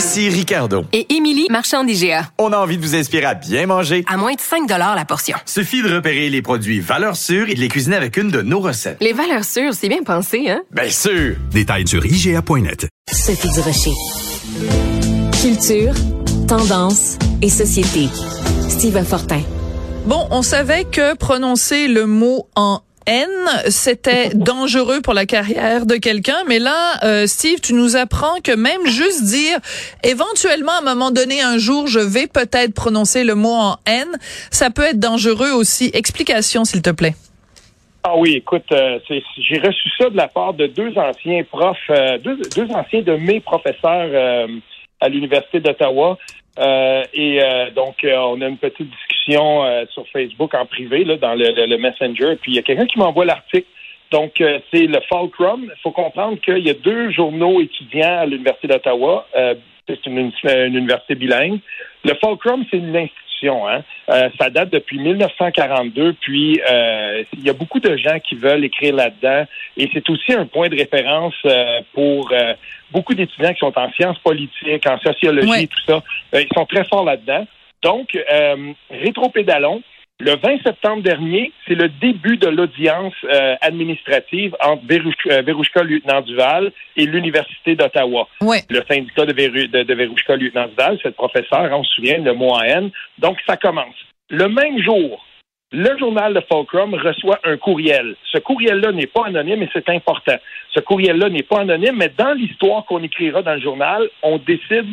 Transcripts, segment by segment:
Ici Ricardo. Et Émilie, marchand d'IGA. On a envie de vous inspirer à bien manger. À moins de 5 la portion. Suffit de repérer les produits valeurs sûres et de les cuisiner avec une de nos recettes. Les valeurs sûres, c'est bien pensé, hein? Bien sûr! Détails sur IGA.net. Sophie Durocher. Culture, tendance et société. Steve Fortin. Bon, on savait que prononcer le mot en haine, c'était dangereux pour la carrière de quelqu'un, mais là, euh, Steve, tu nous apprends que même juste dire, éventuellement, à un moment donné, un jour, je vais peut-être prononcer le mot en haine, ça peut être dangereux aussi. Explication, s'il te plaît. Ah oui, écoute, euh, j'ai reçu ça de la part de deux anciens profs, euh, deux, deux anciens de mes professeurs à l'Université d'Ottawa. Euh, et euh, donc, euh, on a une petite discussion euh, sur Facebook en privé, là, dans le, le- le Messenger. Puis, il y a quelqu'un qui m'envoie l'article. Donc, euh, c'est le Fulcrum. Il faut comprendre qu'il y a deux journaux étudiants à l'Université d'Ottawa. Euh, c'est une, université bilingue. Le Fulcrum, c'est une institution. Hein? Ça date depuis 1942. Puis, il y a beaucoup de gens qui veulent écrire là-dedans. Et c'est aussi un point de référence pour beaucoup d'étudiants qui sont en sciences politiques, en sociologie Ouais. tout ça. Ils sont très forts là-dedans. Donc, euh, rétropédalons. Le 20 septembre dernier, c'est le début de l'audience euh, administrative entre Verouch- euh, Verouchka Lieutenant Duval et l'Université d'Ottawa. Ouais. Le syndicat de, Veru- de, de Verouchka Lieutenant Duval, c'est le professeur, on se souvient, le mot en haine. Donc, ça commence. Le même jour, le journal de Fulcrum reçoit un courriel. Ce courriel-là n'est pas anonyme et c'est important. Ce courriel-là n'est pas anonyme, mais dans l'histoire qu'on écrira dans le journal, on décide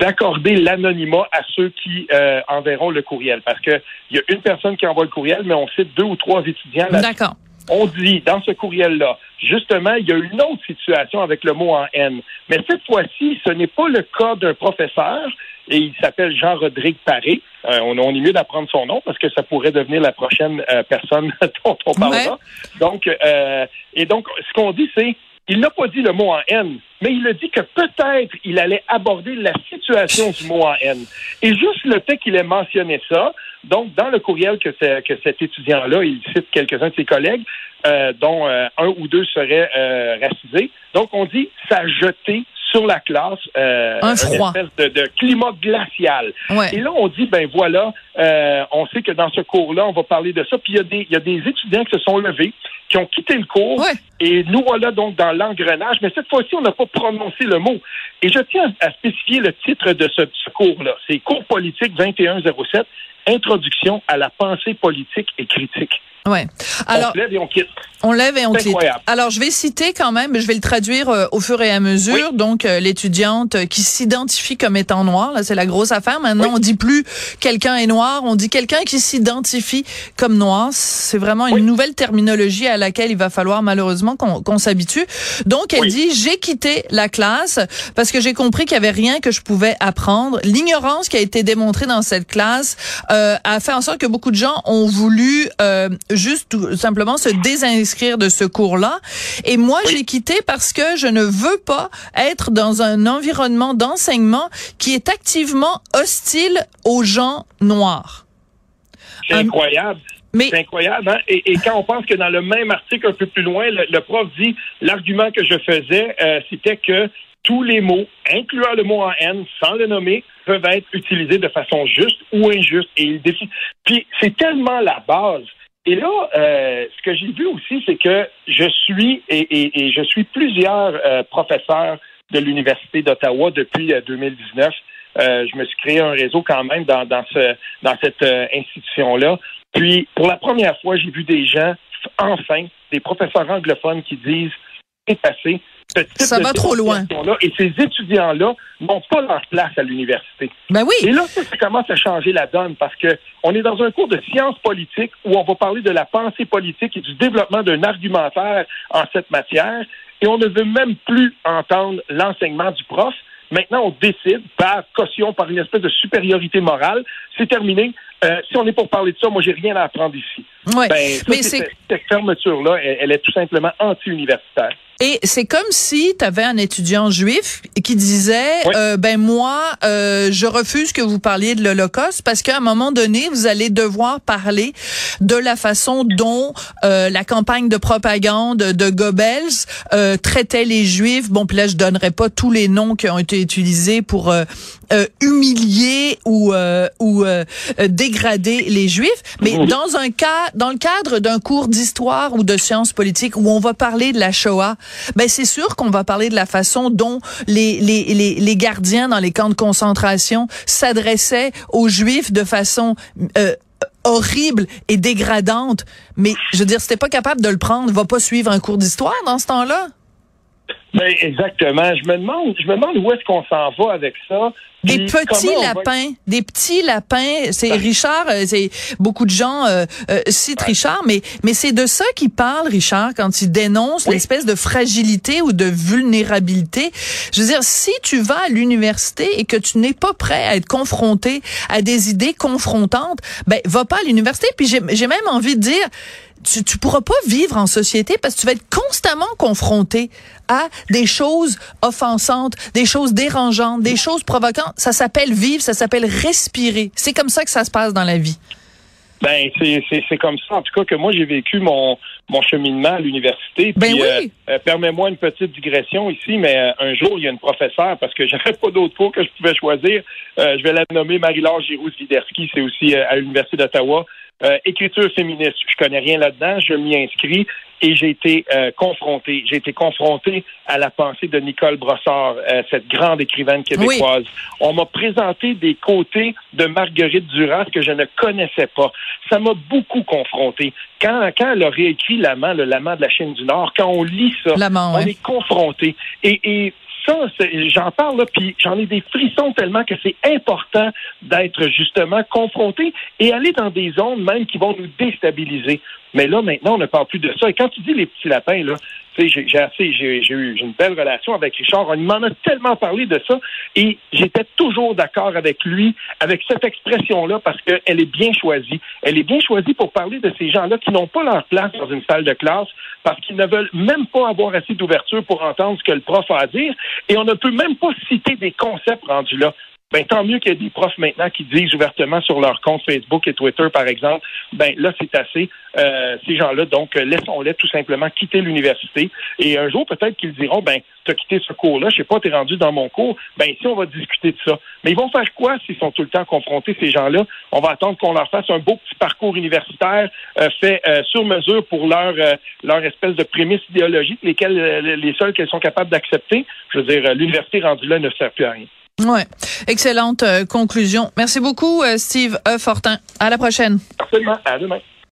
d'accorder l'anonymat à ceux qui euh, enverront le courriel. Parce que il y a une personne qui envoie le courriel, mais on cite deux ou trois étudiants D'accord. on dit dans ce courriel-là, justement, il y a une autre situation avec le mot en haine. Mais cette fois-ci, ce n'est pas le cas d'un professeur, et il s'appelle Jean-Rodrigue Paré. Euh, on, on est mieux d'apprendre son nom parce que ça pourrait devenir la prochaine euh, personne dont on parlera. Donc, euh, et donc, ce qu'on dit, c'est il n'a pas dit le mot en haine, mais il a dit que peut-être il allait aborder la situation du mot en haine. Et juste le fait qu'il ait mentionné ça, donc dans le courriel que, que cet étudiant-là, il cite quelques-uns de ses collègues, euh, dont euh, un ou deux seraient euh, racisés. Donc on dit ça a jeté sur la classe euh, Un une froid. espèce de, de climat glacial. Ouais. Et là, on dit, ben voilà, euh, on sait que dans ce cours-là, on va parler de ça. Puis il y, a des, il y a des étudiants qui se sont levés, qui ont quitté le cours. Ouais. Et nous voilà donc dans l'engrenage. Mais cette fois-ci, on n'a pas prononcé le mot. Et je tiens à spécifier le titre de ce, ce cours-là. C'est Cours politique 2107, Introduction à la pensée politique et critique. Ouais. Alors, on se lève et on quitte. On lève et on incroyable. Alors, je vais citer quand même, je vais le traduire euh, au fur et à mesure. Donc, euh, l'étudiante euh, qui s'identifie comme étant noire, là, c'est la grosse affaire. Maintenant, on dit plus quelqu'un est noir, on dit quelqu'un qui s'identifie comme noir. C'est vraiment une nouvelle terminologie à laquelle il va falloir malheureusement qu'on s'habitue. Donc, elle Oui. dit, j'ai quitté la classe parce que j'ai compris qu'il y avait rien que je pouvais apprendre. L'ignorance qui a été démontrée dans cette classe euh, a fait en sorte que beaucoup de gens ont voulu euh, juste tout simplement se de ce cours-là. Et moi, j'ai quitté parce que je ne veux pas être dans un environnement d'enseignement qui est activement hostile aux gens noirs. C'est Un- incroyable. Mais C'est incroyable, hein? et, et quand on pense que dans le même article un peu plus loin, le, le prof dit l'argument que je faisais, euh, c'était que tous les mots, incluant le mot en haine, sans le nommer, peuvent être utilisés de façon juste ou injuste. Et il décide. Puis c'est tellement la base. Et là, euh, ce que j'ai vu aussi, c'est que je suis et, et- et je suis plusieurs euh, professeurs de l'université d'Ottawa depuis euh, 2019. Euh, je me suis créé un réseau quand même dans, dans ce dans cette euh, institution-là. Puis, pour la première fois, j'ai vu des gens, enfin, des professeurs anglophones qui disent c'est assez. Ce type Ça de va trop loin. Et ces étudiants-là n'ont pas leur place à l'université. ben Et oui, là, ça, ça commence à changer la donne parce que on est dans un cours de sciences politiques où on va parler de la pensée politique et du développement d'un argumentaire en cette matière. Et on ne veut même plus entendre l'enseignement du prof. Maintenant, on décide par caution, par une espèce de supériorité morale. C'est terminé. Euh, si on est pour parler de ça, moi, j'ai rien à apprendre ici. Ouais. Ben, ça, mais cette, cette fermeture-là, elle, elle est tout simplement anti-universitaire. Et c'est comme si tu avais un étudiant juif qui disait Oui. euh, ben moi euh, je refuse que vous parliez de l'Holocauste parce qu'à un moment donné vous allez devoir parler de la façon dont euh, la campagne de propagande de Goebbels euh, traitait les juifs. Bon, puis là je donnerai pas tous les noms qui ont été utilisés pour euh, euh, humilier ou euh, ou dégrader les juifs, mais dans un cas dans le cadre d'un cours d'histoire ou de sciences politiques où on va parler de la Shoah, ben c'est sûr qu'on va parler de la façon dont les, les, les, gardiens dans les camps de concentration s'adressaient aux Juifs de façon euh, horrible et dégradante. Mais je veux dire, si pas capable de le prendre, va pas suivre un cours d'histoire dans ce temps-là. Ben, exactement. Je me demande, je me demande où est-ce qu'on s'en va avec ça. Des petits va- lapins, des petits lapins. C'est Ben. Richard, euh, c'est beaucoup de gens euh, euh, citent Richard, mais mais c'est de ça qu'il parle, Richard, quand il dénonce Oui. l'espèce de fragilité ou de vulnérabilité. Je veux dire, si tu vas à l'université et que tu n'es pas prêt à être confronté à des idées confrontantes, ben va pas à l'université. Puis j'ai j'ai même envie de dire. Tu, tu pourras pas vivre en société parce que tu vas être constamment confronté à des choses offensantes, des choses dérangeantes, des choses provocantes. Ça s'appelle vivre, ça s'appelle respirer. C'est comme ça que ça se passe dans la vie. Ben, c'est, comme ça, en tout cas, que moi, j'ai vécu mon, mon cheminement à l'université. Ben oui. euh, euh, permets-moi une petite digression ici, mais euh, un jour, il y a une professeure, parce que j'avais pas d'autre cours que je pouvais choisir. je vais la nommer Marie-Laure Giroux-Widerski, c'est aussi à l'Université d'Ottawa. Euh, écriture féministe, je connais rien là-dedans, je m'y inscris et j'ai été euh, confronté. J'ai été confronté à la pensée de Nicole Brossard, euh, cette grande écrivaine québécoise. On m'a présenté des côtés de Marguerite Duras que je ne connaissais pas. Ça m'a beaucoup confronté. Quand, quand elle a réécrit l'amant, le l'amant de la Chine du Nord, quand on lit ça, on ouais. est confronté. Et, et ça, j'en parle puis j'en ai des frissons tellement que c'est important d'être justement confronté et aller dans des zones même qui vont nous déstabiliser. Mais là, maintenant, on ne parle plus de ça. Et quand tu dis les petits lapins, là, j'ai assez, j'ai eu une belle relation avec Richard. On m'en a tellement parlé de ça et j'étais toujours d'accord avec lui, avec cette expression-là, parce qu'elle est bien choisie. Elle est bien choisie pour parler de ces gens-là qui n'ont pas leur place dans une salle de classe parce qu'ils ne veulent même pas avoir assez d'ouverture pour entendre ce que le prof a à dire et on ne peut même pas citer des concepts rendus là. Ben, tant mieux qu'il y ait des profs maintenant qui disent ouvertement sur leur compte Facebook et Twitter, par exemple, ben là, c'est assez. Euh, ces gens-là, donc, euh, laissons-les tout simplement quitter l'université. Et un jour, peut-être qu'ils diront, ben, t'as quitté ce cours-là, je sais pas, t'es rendu dans mon cours, ben, ici, on va discuter de ça. Mais ils vont faire quoi s'ils sont tout le temps confrontés, ces gens-là? On va attendre qu'on leur fasse un beau petit parcours universitaire euh, fait euh, sur mesure pour leur, euh, leur espèce de prémices idéologiques, lesquelles, euh, les seules qu'elles sont capables d'accepter. Je veux dire, l'université rendue là ne sert plus à rien. Ouais. Excellente euh, conclusion. Merci beaucoup, euh, Steve E. Fortin. À la prochaine. À demain.